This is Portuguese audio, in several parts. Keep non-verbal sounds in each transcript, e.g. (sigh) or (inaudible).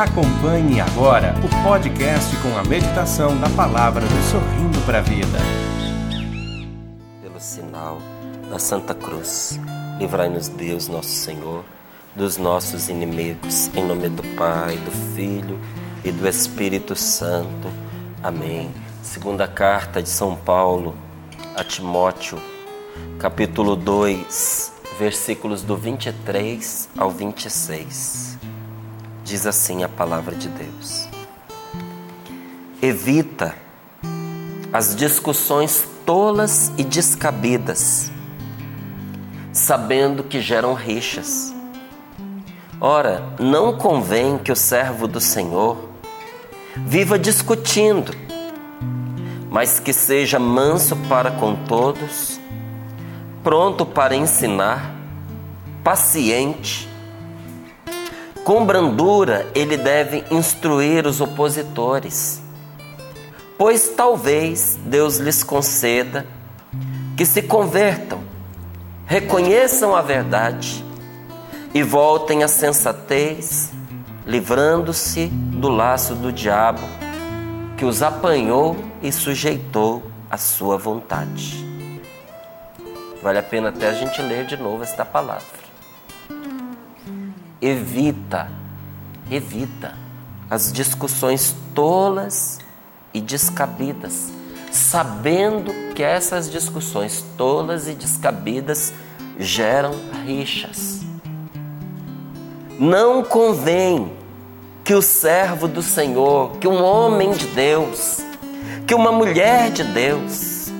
Acompanhe agora o podcast com a meditação da palavra do Sorrindo para a Vida. Pelo sinal da Santa Cruz, livrai-nos Deus, nosso Senhor, dos nossos inimigos, em nome do Pai, do Filho e do Espírito Santo. Amém. Segunda carta de São Paulo a Timóteo, capítulo 2, versículos do 23 ao 26. Diz assim a palavra de Deus: Evita as discussões tolas e descabidas, sabendo que geram rixas. Ora, não convém que o servo do Senhor viva discutindo, mas que seja manso para com todos, pronto para ensinar, paciente, com brandura ele deve instruir os opositores, pois talvez Deus lhes conceda que se convertam, reconheçam a verdade e voltem à sensatez, livrando-se do laço do diabo que os apanhou e sujeitou à sua vontade. Vale a pena até a gente ler de novo esta palavra evita, evita as discussões tolas e descabidas, sabendo que essas discussões tolas e descabidas geram rixas. Não convém que o servo do Senhor, que um homem de Deus, que uma mulher de Deus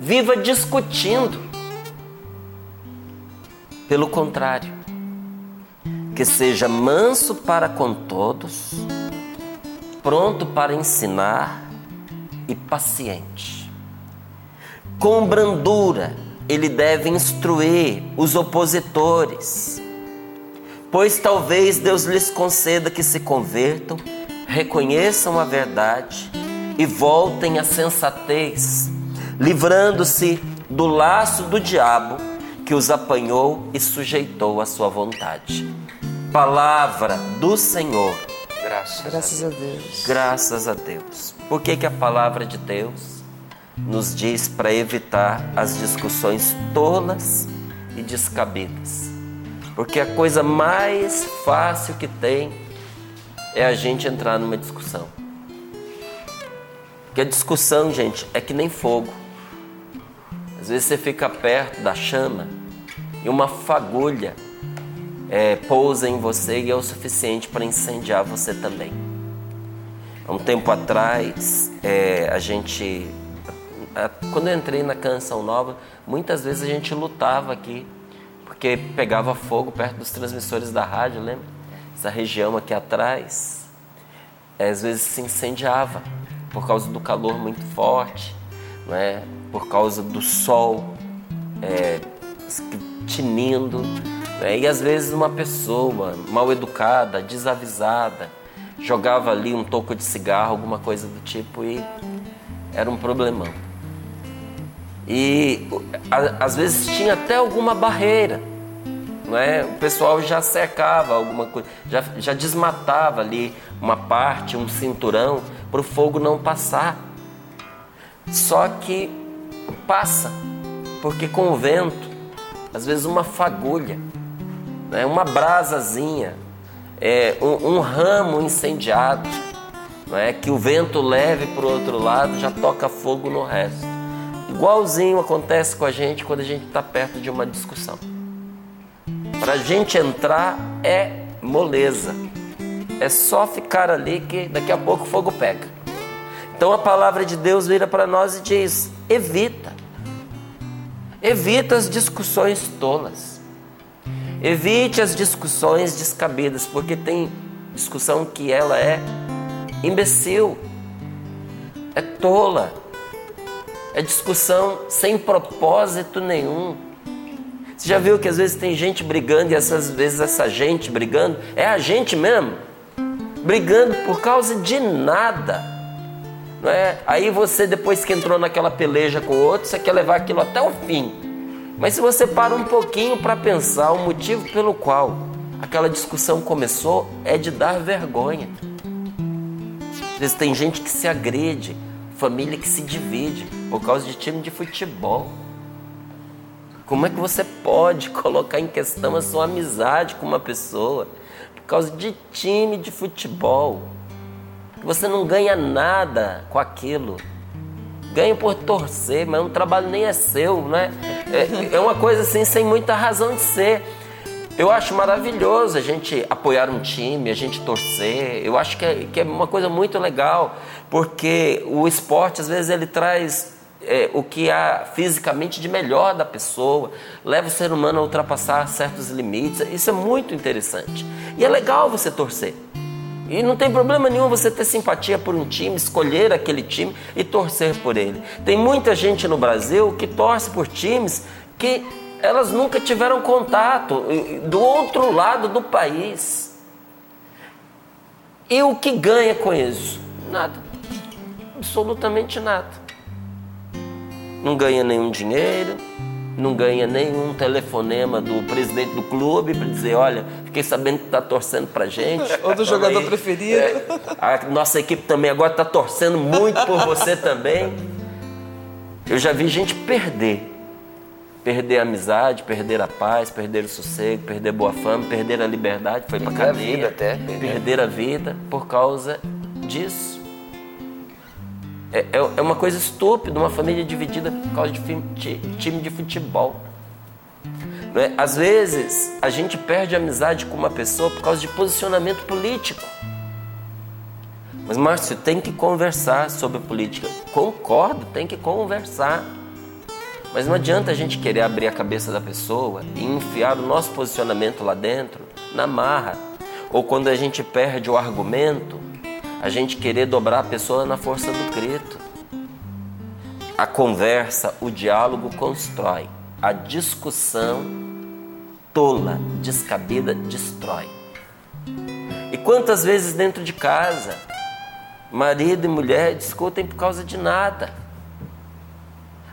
viva discutindo. Pelo contrário, que seja manso para com todos, pronto para ensinar e paciente. Com brandura, ele deve instruir os opositores, pois talvez Deus lhes conceda que se convertam, reconheçam a verdade e voltem à sensatez, livrando-se do laço do diabo que os apanhou e sujeitou à sua vontade. Palavra do Senhor. Graças, Graças a, Deus. a Deus. Graças a Deus. Por que, que a palavra de Deus nos diz para evitar as discussões tolas e descabidas? Porque a coisa mais fácil que tem é a gente entrar numa discussão. Porque a discussão, gente, é que nem fogo. Às vezes você fica perto da chama e uma fagulha é, pousa em você e é o suficiente para incendiar você também. Há um tempo atrás, é, a gente. quando eu entrei na Canção Nova, muitas vezes a gente lutava aqui, porque pegava fogo perto dos transmissores da rádio, lembra? Essa região aqui atrás, é, às vezes se incendiava por causa do calor muito forte, não é? por causa do sol é, tinindo. Né? E às vezes uma pessoa mal educada, desavisada, jogava ali um toco de cigarro, alguma coisa do tipo, e era um problemão. E às vezes tinha até alguma barreira. Não é? O pessoal já cercava alguma coisa, já, já desmatava ali uma parte, um cinturão, para o fogo não passar. Só que passa, porque com o vento, às vezes uma fagulha, né? uma brasazinha, é, um, um ramo incendiado, não é? que o vento leve para o outro lado já toca fogo no resto. Igualzinho acontece com a gente quando a gente está perto de uma discussão. Para a gente entrar é moleza. É só ficar ali que daqui a pouco o fogo pega. Então a palavra de Deus vira para nós e diz: evita. Evita as discussões tolas. Evite as discussões descabidas, porque tem discussão que ela é imbecil, é tola, é discussão sem propósito nenhum. Você já viu que às vezes tem gente brigando e essas vezes essa gente brigando é a gente mesmo, brigando por causa de nada. Não é? Aí você depois que entrou naquela peleja com o outro, você quer levar aquilo até o fim. Mas se você para um pouquinho para pensar o motivo pelo qual aquela discussão começou é de dar vergonha. Às vezes tem gente que se agrede, família que se divide por causa de time de futebol. Como é que você pode (laughs) colocar em questão a sua amizade com uma pessoa por causa de time de futebol? Você não ganha nada com aquilo. Ganha por torcer, mas o trabalho nem é seu, né? É, é uma coisa assim sem muita razão de ser. Eu acho maravilhoso a gente apoiar um time, a gente torcer. Eu acho que é, que é uma coisa muito legal, porque o esporte às vezes ele traz é, o que há fisicamente de melhor da pessoa, leva o ser humano a ultrapassar certos limites. Isso é muito interessante. E é legal você torcer. E não tem problema nenhum você ter simpatia por um time, escolher aquele time e torcer por ele. Tem muita gente no Brasil que torce por times que elas nunca tiveram contato do outro lado do país. E o que ganha com isso? Nada. Absolutamente nada. Não ganha nenhum dinheiro, não ganha nenhum telefonema do presidente do clube para dizer: olha, fiquei sabendo que está torcendo para gente. (laughs) Ou do jogador aí, preferido. É, a nossa equipe também agora está torcendo muito por você também. Eu já vi gente perder perder a amizade, perder a paz, perder o sossego, perder boa fama, perder a liberdade, foi para cadeia, a vida até, perder a vida por causa disso. É, é, é uma coisa estúpida, uma família dividida por causa de time de futebol. É? Às vezes a gente perde a amizade com uma pessoa por causa de posicionamento político. Mas Márcio, tem que conversar sobre política. Concordo, tem que conversar. Mas não adianta a gente querer abrir a cabeça da pessoa e enfiar o nosso posicionamento lá dentro na marra. Ou quando a gente perde o argumento, a gente querer dobrar a pessoa na força do grito. A conversa, o diálogo constrói. A discussão tola, descabida, destrói. E quantas vezes dentro de casa, marido e mulher discutem por causa de nada?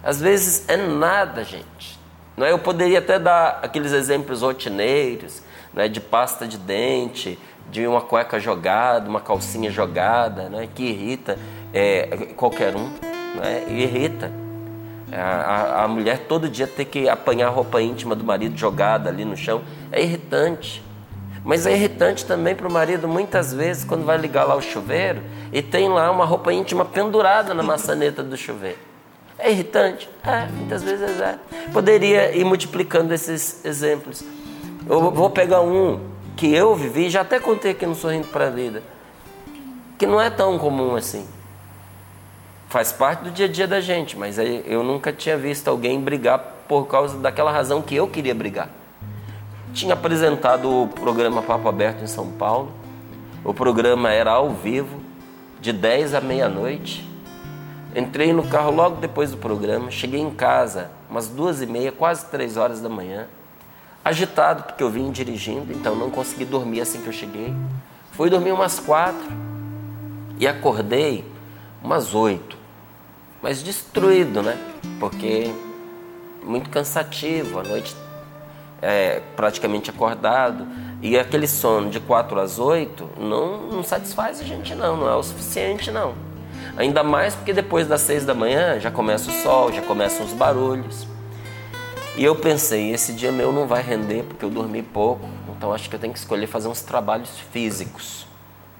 Às vezes é nada, gente. Não é? Eu poderia até dar aqueles exemplos rotineiros, né, de pasta de dente, de uma cueca jogada, uma calcinha jogada, né, que irrita é, qualquer um, né, irrita. A, a, a, mulher todo dia ter que apanhar a roupa íntima do marido jogada ali no chão é irritante. Mas é irritante também para o marido, muitas vezes, quando vai ligar lá o chuveiro e tem lá uma roupa íntima pendurada na maçaneta do chuveiro. É irritante? É, muitas vezes é. Poderia ir multiplicando esses exemplos. Eu vou pegar um que eu vivi, já até contei aqui no Sorrindo para a Vida, que não é tão comum assim. Faz parte do dia a dia da gente, mas eu nunca tinha visto alguém brigar por causa daquela razão que eu queria brigar. Tinha apresentado o programa Papo Aberto em São Paulo. O programa era ao vivo, de 10 à meia-noite. Entrei no carro logo depois do programa, cheguei em casa umas duas e meia, quase três horas da manhã, agitado porque eu vim dirigindo, então não consegui dormir assim que eu cheguei. Fui dormir umas quatro e acordei umas oito, mas destruído, né? Porque muito cansativo, a noite é, praticamente acordado e aquele sono de quatro às oito não, não satisfaz a gente não, não é o suficiente não. Ainda mais porque depois das seis da manhã já começa o sol, já começam os barulhos. E eu pensei, esse dia meu não vai render porque eu dormi pouco, então acho que eu tenho que escolher fazer uns trabalhos físicos,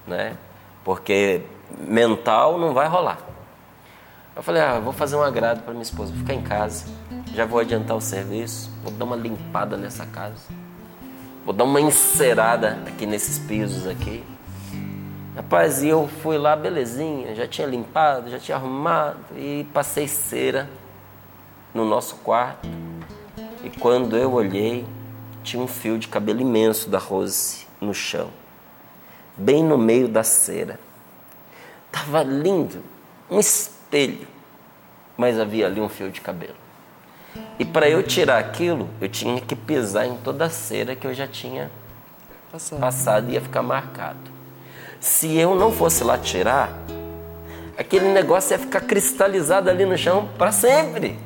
né? Porque mental não vai rolar. Eu falei, ah, vou fazer um agrado para minha esposa, vou ficar em casa, já vou adiantar o serviço, vou dar uma limpada nessa casa, vou dar uma encerada aqui nesses pisos aqui, Rapaz, e eu fui lá, belezinha, já tinha limpado, já tinha arrumado e passei cera no nosso quarto. E quando eu olhei, tinha um fio de cabelo imenso da Rose no chão, bem no meio da cera. Tava lindo, um espelho, mas havia ali um fio de cabelo. E para eu tirar aquilo, eu tinha que pisar em toda a cera que eu já tinha passado, passado e ia ficar marcado. Se eu não fosse lá tirar, aquele negócio ia ficar cristalizado ali no chão para sempre.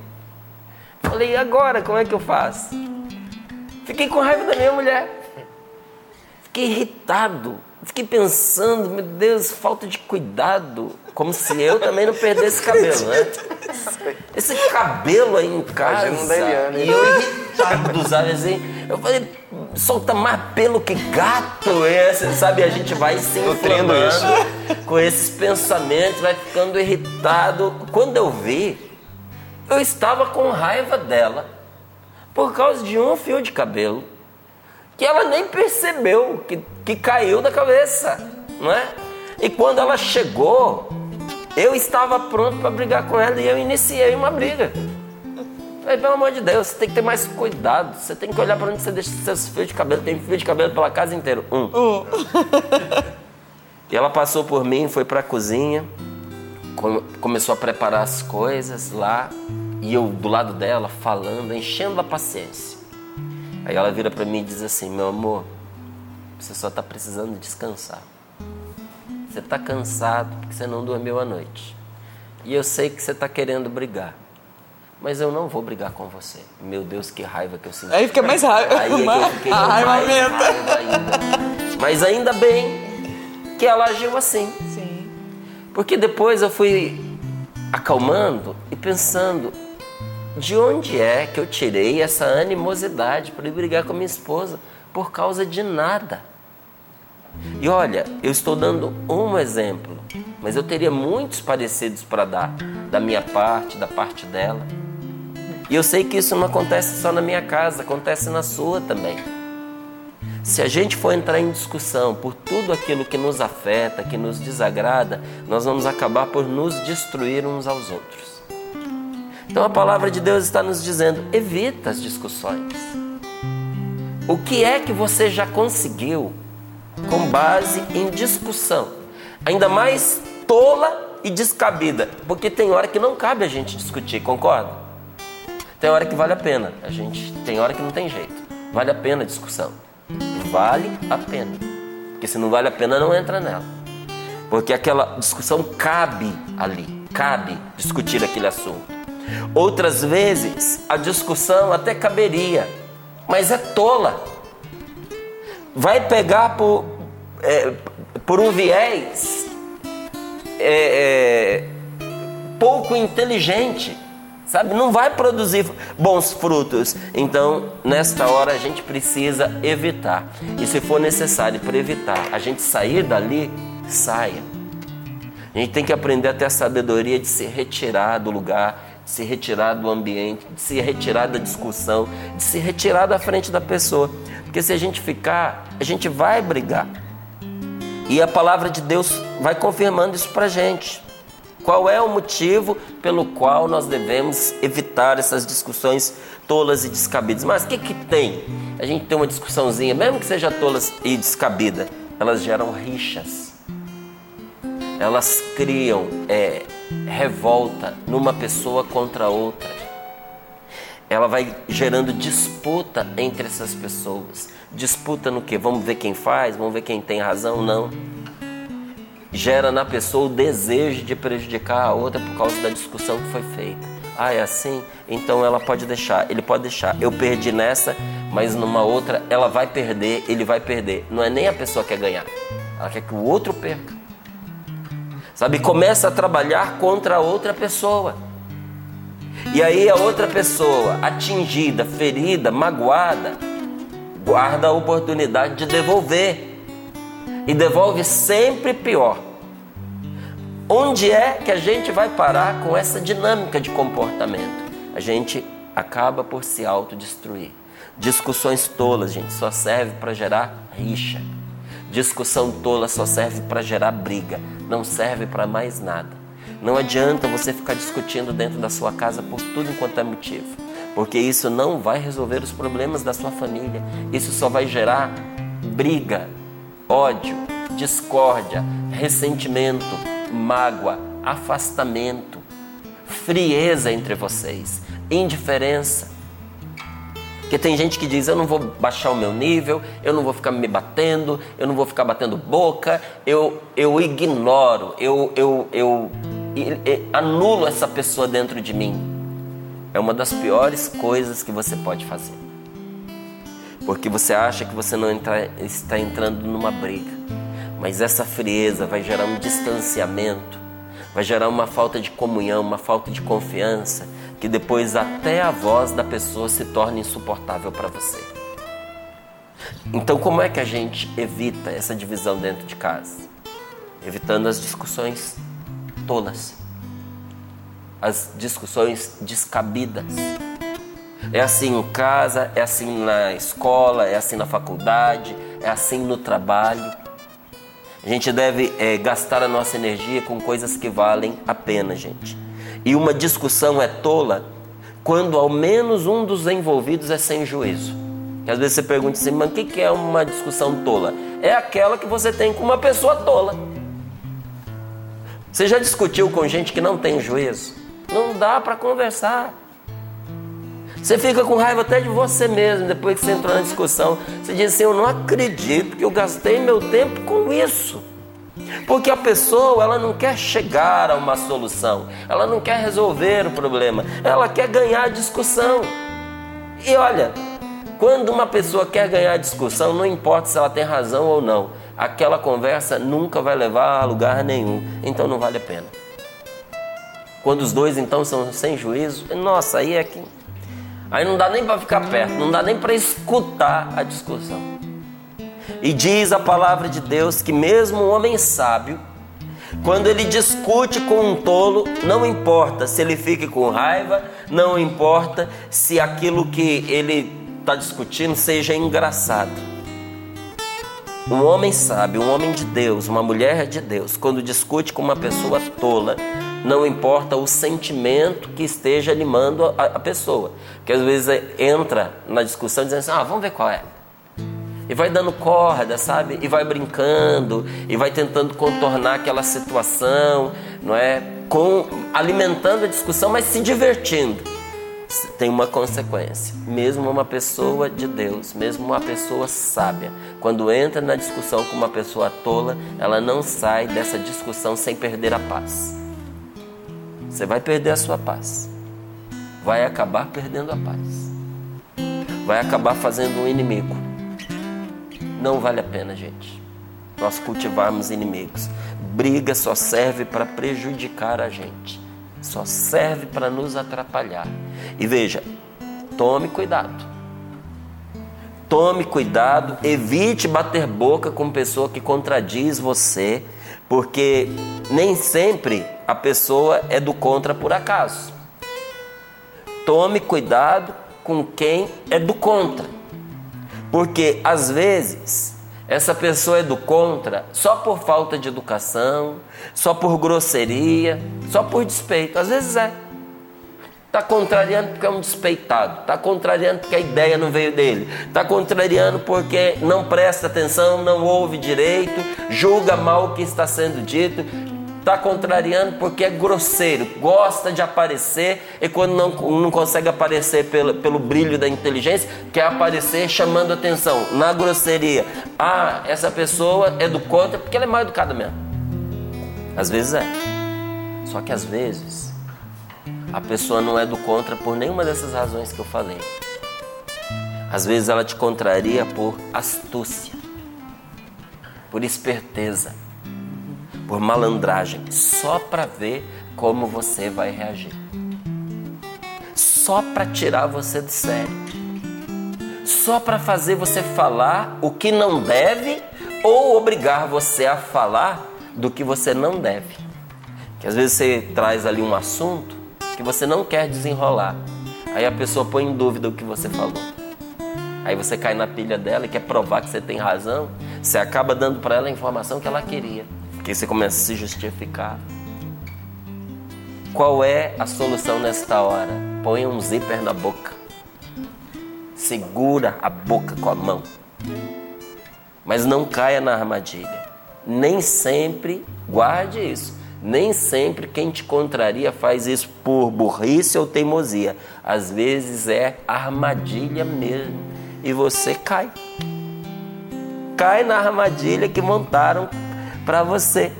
Falei, e agora como é que eu faço? Fiquei com raiva da minha mulher. fiquei irritado. Fiquei pensando, meu Deus, falta de cuidado. Como se eu também não perdesse cabelo, né? Esse cabelo aí em casa. E eu irritado, sabe assim? Eu falei, solta mais pelo que gato. Esse, sabe? A gente vai se inflamando com esses pensamentos, vai ficando irritado. Quando eu vi, eu estava com raiva dela por causa de um fio de cabelo que ela nem percebeu que, que caiu da cabeça, não é? E quando ela chegou, eu estava pronto para brigar com ela e eu iniciei uma briga. Falei, pelo amor de Deus, você tem que ter mais cuidado. Você tem que olhar para onde você deixa seus fios de cabelo. Tem fio de cabelo pela casa inteira. Um. Uh. (laughs) e ela passou por mim, foi para a cozinha, começou a preparar as coisas lá. E eu do lado dela, falando, enchendo a paciência. Aí ela vira para mim e diz assim: Meu amor, você só está precisando descansar. Você está cansado porque você não dormiu à noite. E eu sei que você está querendo brigar. Mas eu não vou brigar com você. Meu Deus, que raiva que eu senti. Aí fica mais raiva. Aí é que eu fiquei a raiva mais raiva ainda. Mas ainda bem que ela agiu assim. Porque depois eu fui acalmando e pensando, de onde é que eu tirei essa animosidade para brigar com a minha esposa por causa de nada? E olha, eu estou dando um exemplo, mas eu teria muitos parecidos para dar, da minha parte, da parte dela. E eu sei que isso não acontece só na minha casa, acontece na sua também. Se a gente for entrar em discussão por tudo aquilo que nos afeta, que nos desagrada, nós vamos acabar por nos destruir uns aos outros. Então a palavra de Deus está nos dizendo: evita as discussões. O que é que você já conseguiu com base em discussão? Ainda mais tola e descabida, porque tem hora que não cabe a gente discutir, concorda? Tem hora que vale a pena, a gente tem hora que não tem jeito. Vale a pena a discussão. Vale a pena. Porque se não vale a pena, não entra nela. Porque aquela discussão cabe ali, cabe discutir aquele assunto. Outras vezes a discussão até caberia, mas é tola. Vai pegar por, é, por um viés é, é, pouco inteligente, sabe? Não vai produzir bons frutos. Então, nesta hora, a gente precisa evitar. E se for necessário para evitar a gente sair dali, saia. A gente tem que aprender a ter a sabedoria de se retirar do lugar de se retirar do ambiente, de se retirar da discussão, de se retirar da frente da pessoa. Porque se a gente ficar, a gente vai brigar. E a palavra de Deus vai confirmando isso para gente. Qual é o motivo pelo qual nós devemos evitar essas discussões tolas e descabidas? Mas o que, que tem? A gente tem uma discussãozinha, mesmo que seja tola e descabida, elas geram rixas. Elas criam é, revolta numa pessoa contra outra. Ela vai gerando disputa entre essas pessoas. Disputa no que? Vamos ver quem faz, vamos ver quem tem razão, não. Gera na pessoa o desejo de prejudicar a outra por causa da discussão que foi feita. Ah, é assim? Então ela pode deixar, ele pode deixar. Eu perdi nessa, mas numa outra ela vai perder, ele vai perder. Não é nem a pessoa que quer ganhar, ela quer que o outro perca. Sabe? Começa a trabalhar contra a outra pessoa. E aí a outra pessoa, atingida, ferida, magoada, guarda a oportunidade de devolver. E devolve sempre pior. Onde é que a gente vai parar com essa dinâmica de comportamento? A gente acaba por se autodestruir. Discussões tolas, gente, só serve para gerar rixa. Discussão tola só serve para gerar briga, não serve para mais nada. Não adianta você ficar discutindo dentro da sua casa por tudo enquanto é motivo, porque isso não vai resolver os problemas da sua família. Isso só vai gerar briga, ódio, discórdia, ressentimento, mágoa, afastamento, frieza entre vocês, indiferença. Porque tem gente que diz: eu não vou baixar o meu nível, eu não vou ficar me batendo, eu não vou ficar batendo boca, eu, eu ignoro, eu, eu, eu, eu anulo essa pessoa dentro de mim. É uma das piores coisas que você pode fazer. Porque você acha que você não entra, está entrando numa briga. Mas essa frieza vai gerar um distanciamento, vai gerar uma falta de comunhão, uma falta de confiança, que depois até a voz da pessoa se torna insuportável para você. Então, como é que a gente evita essa divisão dentro de casa? Evitando as discussões tolas, as discussões descabidas. É assim em casa, é assim na escola, é assim na faculdade, é assim no trabalho. A gente deve é, gastar a nossa energia com coisas que valem a pena, gente. E uma discussão é tola quando ao menos um dos envolvidos é sem juízo. Que às vezes você pergunta assim, mas o que é uma discussão tola? É aquela que você tem com uma pessoa tola. Você já discutiu com gente que não tem juízo? Não dá para conversar. Você fica com raiva até de você mesmo depois que você entrou na discussão. Você diz assim: Eu não acredito que eu gastei meu tempo com isso. Porque a pessoa, ela não quer chegar a uma solução, ela não quer resolver o problema, ela quer ganhar a discussão. E olha, quando uma pessoa quer ganhar a discussão, não importa se ela tem razão ou não, aquela conversa nunca vai levar a lugar nenhum, então não vale a pena. Quando os dois então são sem juízo, nossa, aí é que Aí não dá nem para ficar perto, não dá nem para escutar a discussão. E diz a palavra de Deus que mesmo um homem sábio, quando ele discute com um tolo, não importa se ele fique com raiva, não importa se aquilo que ele está discutindo seja engraçado. Um homem sábio, um homem de Deus, uma mulher de Deus, quando discute com uma pessoa tola, não importa o sentimento que esteja animando a, a pessoa. Que às vezes entra na discussão dizendo assim: ah, vamos ver qual é. E vai dando corda, sabe? E vai brincando, e vai tentando contornar aquela situação, não é? Com, alimentando a discussão, mas se divertindo. Tem uma consequência. Mesmo uma pessoa de Deus, mesmo uma pessoa sábia, quando entra na discussão com uma pessoa tola, ela não sai dessa discussão sem perder a paz. Você vai perder a sua paz. Vai acabar perdendo a paz. Vai acabar fazendo um inimigo. Não vale a pena, gente. Nós cultivarmos inimigos. Briga só serve para prejudicar a gente. Só serve para nos atrapalhar. E veja, tome cuidado. Tome cuidado, evite bater boca com pessoa que contradiz você, porque nem sempre a pessoa é do contra por acaso. Tome cuidado com quem é do contra. Porque às vezes essa pessoa é do contra só por falta de educação, só por grosseria, só por despeito. Às vezes é. Está contrariando porque é um despeitado. Está contrariando porque a ideia não veio dele. Está contrariando porque não presta atenção, não ouve direito, julga mal o que está sendo dito está contrariando porque é grosseiro, gosta de aparecer e quando não, não consegue aparecer pelo, pelo brilho da inteligência, quer aparecer chamando atenção, na grosseria. Ah, essa pessoa é do contra porque ela é mal educada mesmo. Às vezes é. Só que às vezes a pessoa não é do contra por nenhuma dessas razões que eu falei. Às vezes ela te contraria por astúcia, por esperteza por malandragem, só para ver como você vai reagir. Só para tirar você do sério. Só para fazer você falar o que não deve ou obrigar você a falar do que você não deve. Que às vezes você traz ali um assunto que você não quer desenrolar. Aí a pessoa põe em dúvida o que você falou. Aí você cai na pilha dela e quer provar que você tem razão. Você acaba dando para ela a informação que ela queria. Porque você começa a se justificar. Qual é a solução nesta hora? Põe um zíper na boca. Segura a boca com a mão. Mas não caia na armadilha. Nem sempre, guarde isso. Nem sempre quem te contraria faz isso por burrice ou teimosia. Às vezes é armadilha mesmo. E você cai. Cai na armadilha que montaram para você.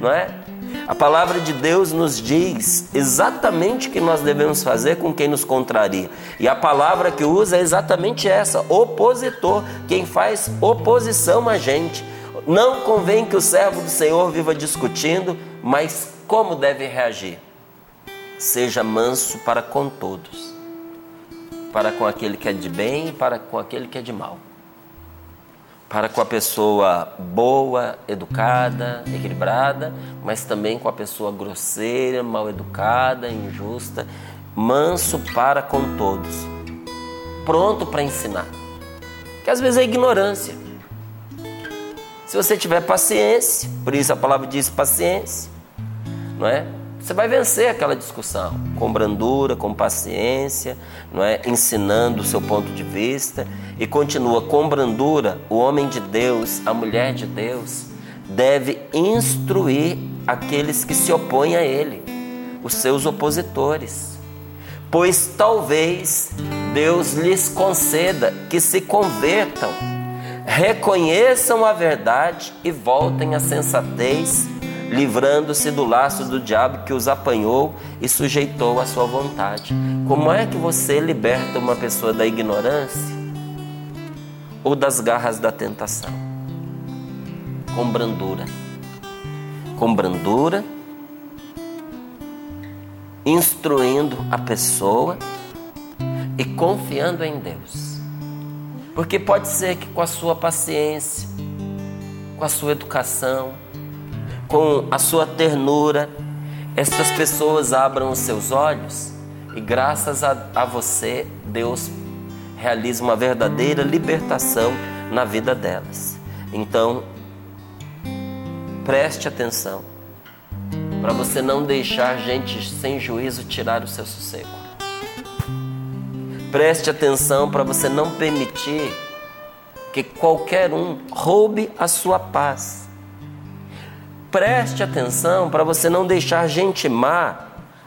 não é? A palavra de Deus nos diz exatamente o que nós devemos fazer com quem nos contraria. E a palavra que usa é exatamente essa: opositor, quem faz oposição a gente. Não convém que o servo do Senhor viva discutindo, mas como deve reagir? Seja manso para com todos, para com aquele que é de bem e para com aquele que é de mal para com a pessoa boa, educada, equilibrada, mas também com a pessoa grosseira, mal educada, injusta, manso para com todos, pronto para ensinar. Que às vezes é ignorância. Se você tiver paciência, por isso a palavra diz paciência, não é? Você vai vencer aquela discussão com brandura, com paciência, não é? Ensinando o seu ponto de vista e continua com brandura. O homem de Deus, a mulher de Deus, deve instruir aqueles que se opõem a ele, os seus opositores. Pois talvez Deus lhes conceda que se convertam, reconheçam a verdade e voltem à sensatez livrando-se do laço do diabo que os apanhou e sujeitou à sua vontade. Como é que você liberta uma pessoa da ignorância ou das garras da tentação? Com brandura. Com brandura, instruindo a pessoa e confiando em Deus. Porque pode ser que com a sua paciência, com a sua educação, com a sua ternura, estas pessoas abram os seus olhos e, graças a, a você, Deus realiza uma verdadeira libertação na vida delas. Então, preste atenção para você não deixar gente sem juízo tirar o seu sossego. Preste atenção para você não permitir que qualquer um roube a sua paz. Preste atenção para você não deixar gente má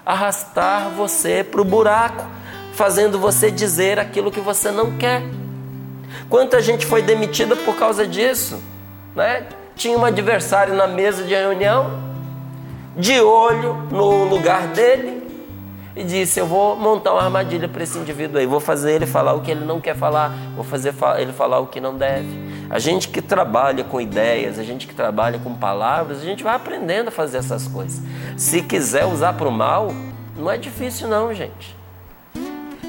arrastar você para o buraco, fazendo você dizer aquilo que você não quer. Quanta gente foi demitida por causa disso, né? Tinha um adversário na mesa de reunião, de olho no lugar dele, e disse: Eu vou montar uma armadilha para esse indivíduo aí, vou fazer ele falar o que ele não quer falar, vou fazer ele falar o que não deve. A gente que trabalha com ideias, a gente que trabalha com palavras, a gente vai aprendendo a fazer essas coisas. Se quiser usar para o mal, não é difícil, não, gente.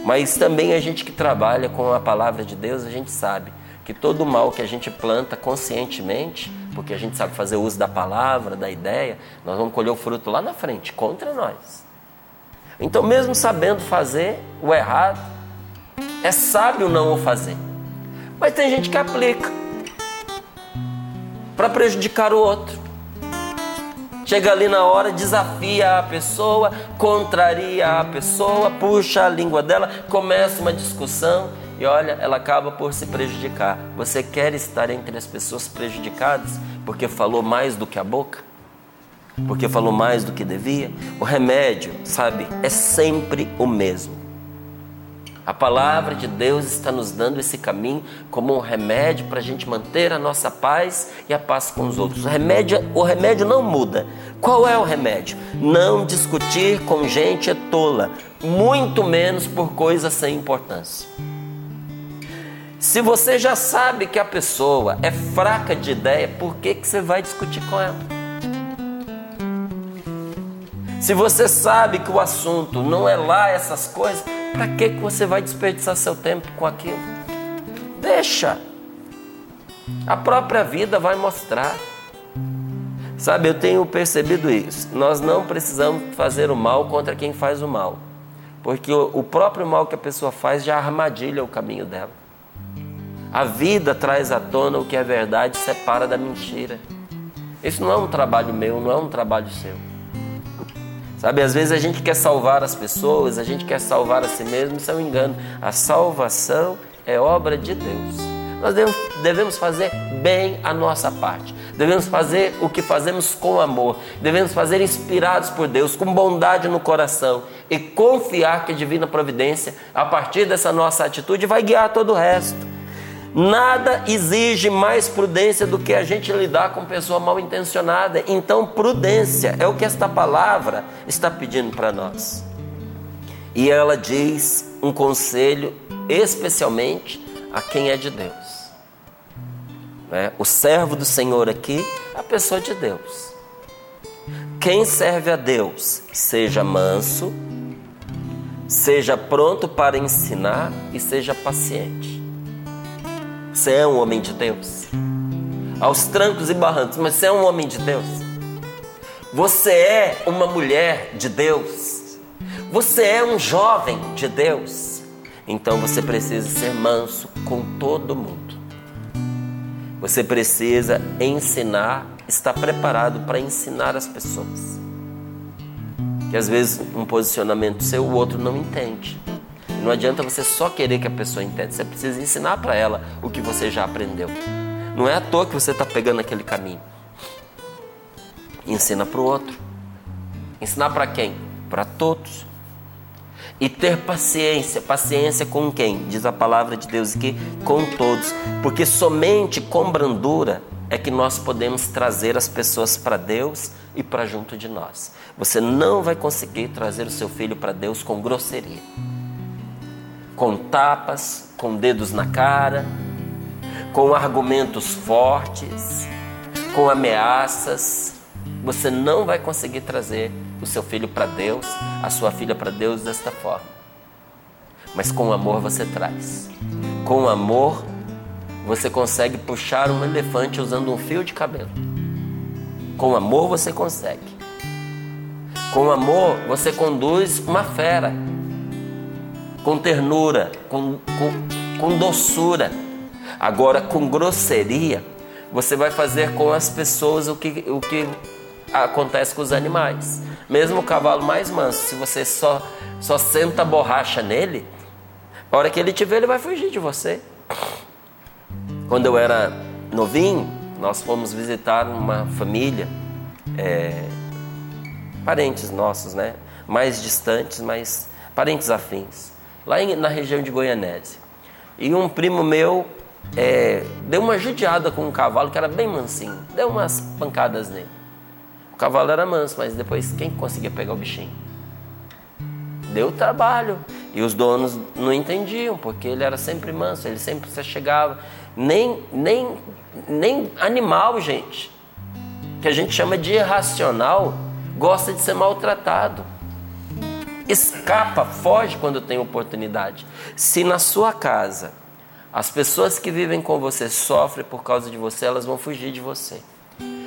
Mas também a gente que trabalha com a palavra de Deus, a gente sabe que todo mal que a gente planta conscientemente, porque a gente sabe fazer uso da palavra, da ideia, nós vamos colher o fruto lá na frente, contra nós. Então, mesmo sabendo fazer o errado, é sábio não o fazer. Mas tem gente que aplica para prejudicar o outro. Chega ali na hora, desafia a pessoa, contraria a pessoa, puxa a língua dela, começa uma discussão e olha, ela acaba por se prejudicar. Você quer estar entre as pessoas prejudicadas porque falou mais do que a boca? Porque falou mais do que devia? O remédio, sabe, é sempre o mesmo. A palavra de Deus está nos dando esse caminho como um remédio para a gente manter a nossa paz e a paz com os outros. O remédio, o remédio não muda. Qual é o remédio? Não discutir com gente tola, muito menos por coisas sem importância. Se você já sabe que a pessoa é fraca de ideia, por que, que você vai discutir com ela? Se você sabe que o assunto não é lá essas coisas, para que você vai desperdiçar seu tempo com aquilo? Deixa. A própria vida vai mostrar. Sabe, eu tenho percebido isso. Nós não precisamos fazer o mal contra quem faz o mal. Porque o próprio mal que a pessoa faz já armadilha o caminho dela. A vida traz à tona o que é verdade, separa da mentira. Isso não é um trabalho meu, não é um trabalho seu. Sabe, às vezes a gente quer salvar as pessoas, a gente quer salvar a si mesmo, isso é um engano. A salvação é obra de Deus. Nós devemos fazer bem a nossa parte. Devemos fazer o que fazemos com amor. Devemos fazer inspirados por Deus, com bondade no coração e confiar que a divina providência, a partir dessa nossa atitude, vai guiar todo o resto. Nada exige mais prudência do que a gente lidar com pessoa mal intencionada. Então, prudência é o que esta palavra está pedindo para nós. E ela diz um conselho especialmente a quem é de Deus. Né? O servo do Senhor aqui é a pessoa de Deus. Quem serve a Deus, seja manso, seja pronto para ensinar e seja paciente. Você é um homem de Deus. Aos trancos e barrancos, mas você é um homem de Deus. Você é uma mulher de Deus. Você é um jovem de Deus. Então você precisa ser manso com todo mundo. Você precisa ensinar, estar preparado para ensinar as pessoas. Que às vezes um posicionamento seu o outro não entende. Não adianta você só querer que a pessoa entenda, você precisa ensinar para ela o que você já aprendeu. Não é à toa que você está pegando aquele caminho. Ensina para o outro. Ensinar para quem? Para todos. E ter paciência. Paciência com quem? Diz a palavra de Deus aqui: com todos. Porque somente com brandura é que nós podemos trazer as pessoas para Deus e para junto de nós. Você não vai conseguir trazer o seu filho para Deus com grosseria com tapas, com dedos na cara, com argumentos fortes, com ameaças. Você não vai conseguir trazer o seu filho para Deus, a sua filha para Deus desta forma. Mas com amor você traz. Com amor você consegue puxar um elefante usando um fio de cabelo. Com amor você consegue. Com amor você conduz uma fera com ternura, com, com, com doçura. Agora, com grosseria, você vai fazer com as pessoas o que, o que acontece com os animais. Mesmo o cavalo mais manso, se você só, só senta borracha nele, a hora que ele te ver, ele vai fugir de você. Quando eu era novinho, nós fomos visitar uma família, é, parentes nossos, né? Mais distantes, mas parentes afins lá em, na região de Goianésia. E um primo meu é, deu uma judiada com um cavalo que era bem mansinho, deu umas pancadas nele. O cavalo era manso, mas depois quem conseguia pegar o bichinho? Deu trabalho. E os donos não entendiam, porque ele era sempre manso, ele sempre se chegava. Nem, nem, nem animal, gente, que a gente chama de irracional, gosta de ser maltratado escapa, foge quando tem oportunidade. Se na sua casa as pessoas que vivem com você sofrem por causa de você, elas vão fugir de você.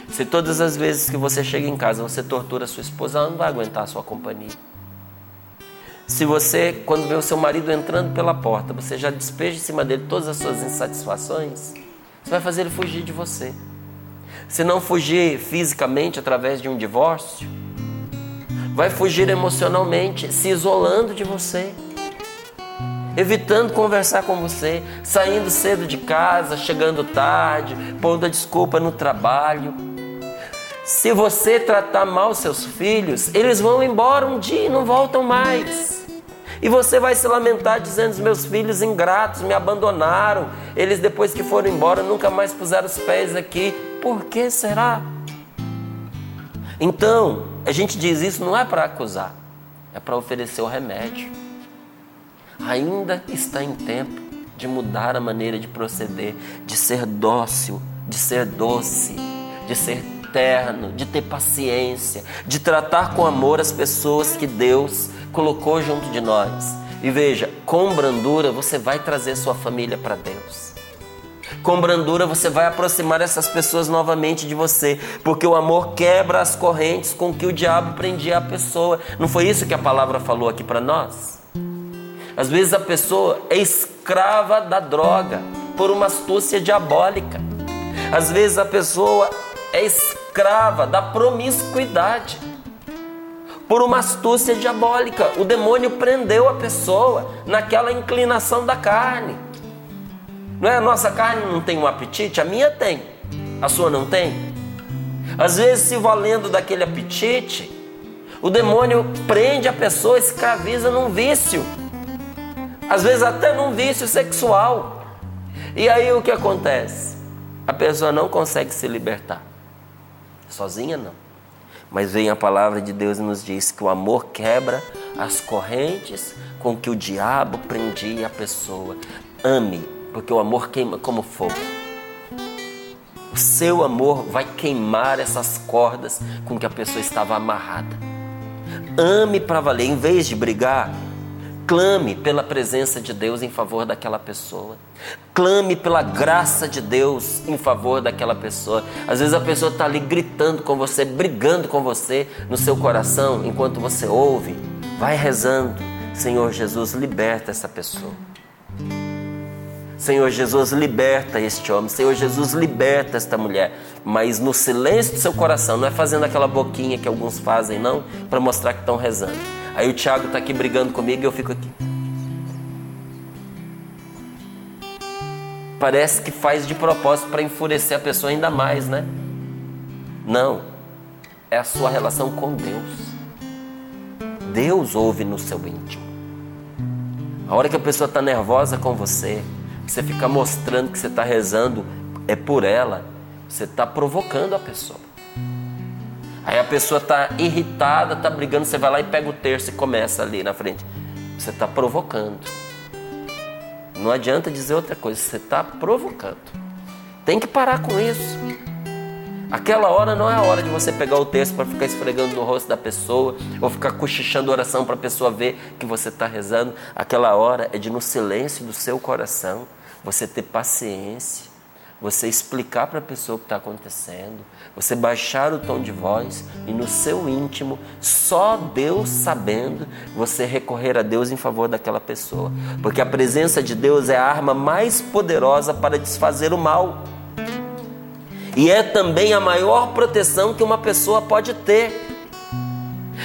Se todas as vezes que você chega em casa você tortura sua esposa, ela não vai aguentar a sua companhia. Se você, quando vê o seu marido entrando pela porta, você já despeja em cima dele todas as suas insatisfações, você vai fazer ele fugir de você. Se não fugir fisicamente através de um divórcio, vai fugir emocionalmente, se isolando de você, evitando conversar com você, saindo cedo de casa, chegando tarde, pondo a desculpa no trabalho. Se você tratar mal seus filhos, eles vão embora um dia e não voltam mais. E você vai se lamentar dizendo: meus filhos ingratos me abandonaram. Eles, depois que foram embora, nunca mais puseram os pés aqui. Por que será? Então, a gente diz isso não é para acusar, é para oferecer o remédio. Ainda está em tempo de mudar a maneira de proceder, de ser dócil, de ser doce, de ser terno, de ter paciência, de tratar com amor as pessoas que Deus colocou junto de nós. E veja, com brandura você vai trazer sua família para Deus. Com brandura você vai aproximar essas pessoas novamente de você, porque o amor quebra as correntes com que o diabo prendia a pessoa. Não foi isso que a palavra falou aqui para nós? Às vezes a pessoa é escrava da droga por uma astúcia diabólica. Às vezes a pessoa é escrava da promiscuidade por uma astúcia diabólica. O demônio prendeu a pessoa naquela inclinação da carne. Não é? A nossa carne não tem um apetite, a minha tem. A sua não tem? Às vezes, se valendo daquele apetite, o demônio prende a pessoa, escraviza num vício. Às vezes, até num vício sexual. E aí o que acontece? A pessoa não consegue se libertar. Sozinha não. Mas vem a palavra de Deus e nos diz que o amor quebra as correntes com que o diabo prendia a pessoa. Ame, porque o amor queima como fogo. O seu amor vai queimar essas cordas com que a pessoa estava amarrada. Ame para valer, em vez de brigar, clame pela presença de Deus em favor daquela pessoa. Clame pela graça de Deus em favor daquela pessoa. Às vezes a pessoa está ali gritando com você, brigando com você no seu coração, enquanto você ouve. Vai rezando. Senhor Jesus, liberta essa pessoa. Senhor Jesus, liberta este homem. Senhor Jesus, liberta esta mulher. Mas no silêncio do seu coração, não é fazendo aquela boquinha que alguns fazem, não, para mostrar que estão rezando. Aí o Tiago está aqui brigando comigo e eu fico aqui. Parece que faz de propósito para enfurecer a pessoa ainda mais, né? Não. É a sua relação com Deus. Deus ouve no seu íntimo. A hora que a pessoa está nervosa com você, você fica mostrando que você está rezando é por ela, você está provocando a pessoa. Aí a pessoa está irritada, está brigando, você vai lá e pega o terço e começa ali na frente. Você está provocando. Não adianta dizer outra coisa, você está provocando. Tem que parar com isso. Aquela hora não é a hora de você pegar o texto para ficar esfregando no rosto da pessoa ou ficar cochichando oração para a pessoa ver que você está rezando. Aquela hora é de, no silêncio do seu coração, você ter paciência, você explicar para a pessoa o que está acontecendo, você baixar o tom de voz e no seu íntimo, só Deus sabendo, você recorrer a Deus em favor daquela pessoa. Porque a presença de Deus é a arma mais poderosa para desfazer o mal. E é também a maior proteção que uma pessoa pode ter.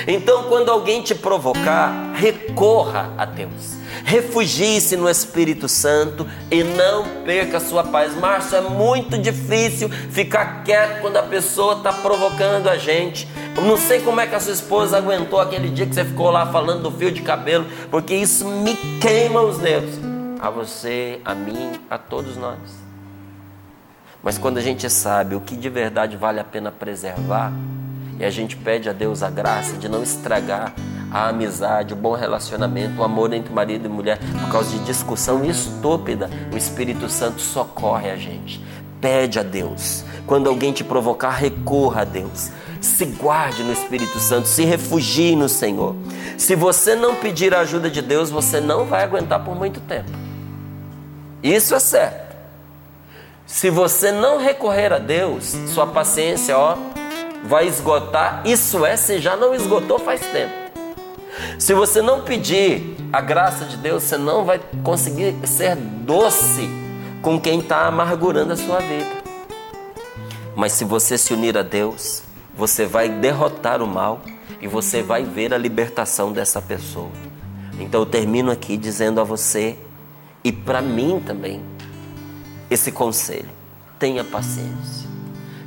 Então, quando alguém te provocar, recorra a Deus. Refugie-se no Espírito Santo e não perca a sua paz. Márcio, é muito difícil ficar quieto quando a pessoa está provocando a gente. Eu não sei como é que a sua esposa aguentou aquele dia que você ficou lá falando do fio de cabelo, porque isso me queima os dedos. A você, a mim, a todos nós. Mas quando a gente sabe o que de verdade vale a pena preservar, e a gente pede a Deus a graça de não estragar a amizade, o bom relacionamento, o amor entre marido e mulher por causa de discussão estúpida, o Espírito Santo socorre a gente. Pede a Deus. Quando alguém te provocar, recorra a Deus. Se guarde no Espírito Santo, se refugie no Senhor. Se você não pedir a ajuda de Deus, você não vai aguentar por muito tempo. Isso é certo. Se você não recorrer a Deus, sua paciência, ó, vai esgotar. Isso é, se já não esgotou faz tempo. Se você não pedir a graça de Deus, você não vai conseguir ser doce com quem está amargurando a sua vida. Mas se você se unir a Deus, você vai derrotar o mal e você vai ver a libertação dessa pessoa. Então eu termino aqui dizendo a você e para mim também esse conselho: tenha paciência.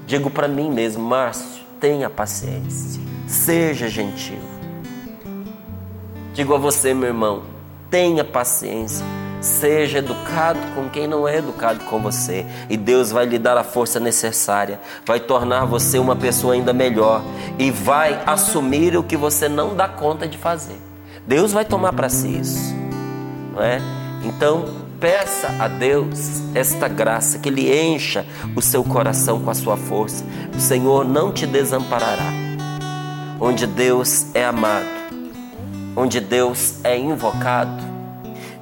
Digo para mim mesmo, Márcio, tenha paciência, seja gentil. Digo a você, meu irmão, tenha paciência, seja educado com quem não é educado com você, e Deus vai lhe dar a força necessária, vai tornar você uma pessoa ainda melhor e vai assumir o que você não dá conta de fazer. Deus vai tomar para si isso, não é? Então, peça a Deus esta graça, que Ele encha o seu coração com a sua força. O Senhor não te desamparará. Onde Deus é amado, onde Deus é invocado,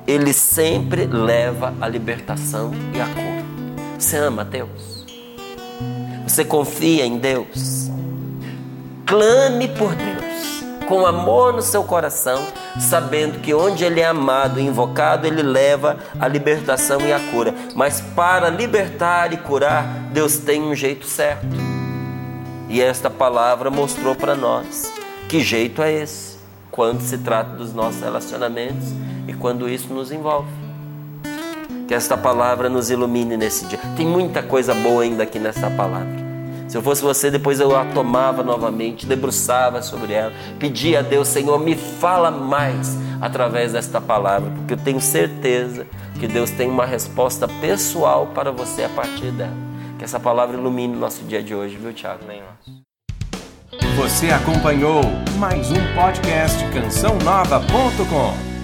Ele sempre leva a libertação e a cura. Você ama Deus? Você confia em Deus? Clame por Deus com amor no seu coração, sabendo que onde ele é amado e invocado, ele leva a libertação e a cura. Mas para libertar e curar, Deus tem um jeito certo. E esta palavra mostrou para nós que jeito é esse quando se trata dos nossos relacionamentos e quando isso nos envolve. Que esta palavra nos ilumine nesse dia. Tem muita coisa boa ainda aqui nessa palavra. Se eu fosse você, depois eu a tomava novamente, debruçava sobre ela, pedia a Deus, Senhor, me fala mais através desta palavra, porque eu tenho certeza que Deus tem uma resposta pessoal para você a partir dela. Que essa palavra ilumine o nosso dia de hoje, viu, Tiago? Você acompanhou mais um podcast cançãonova.com.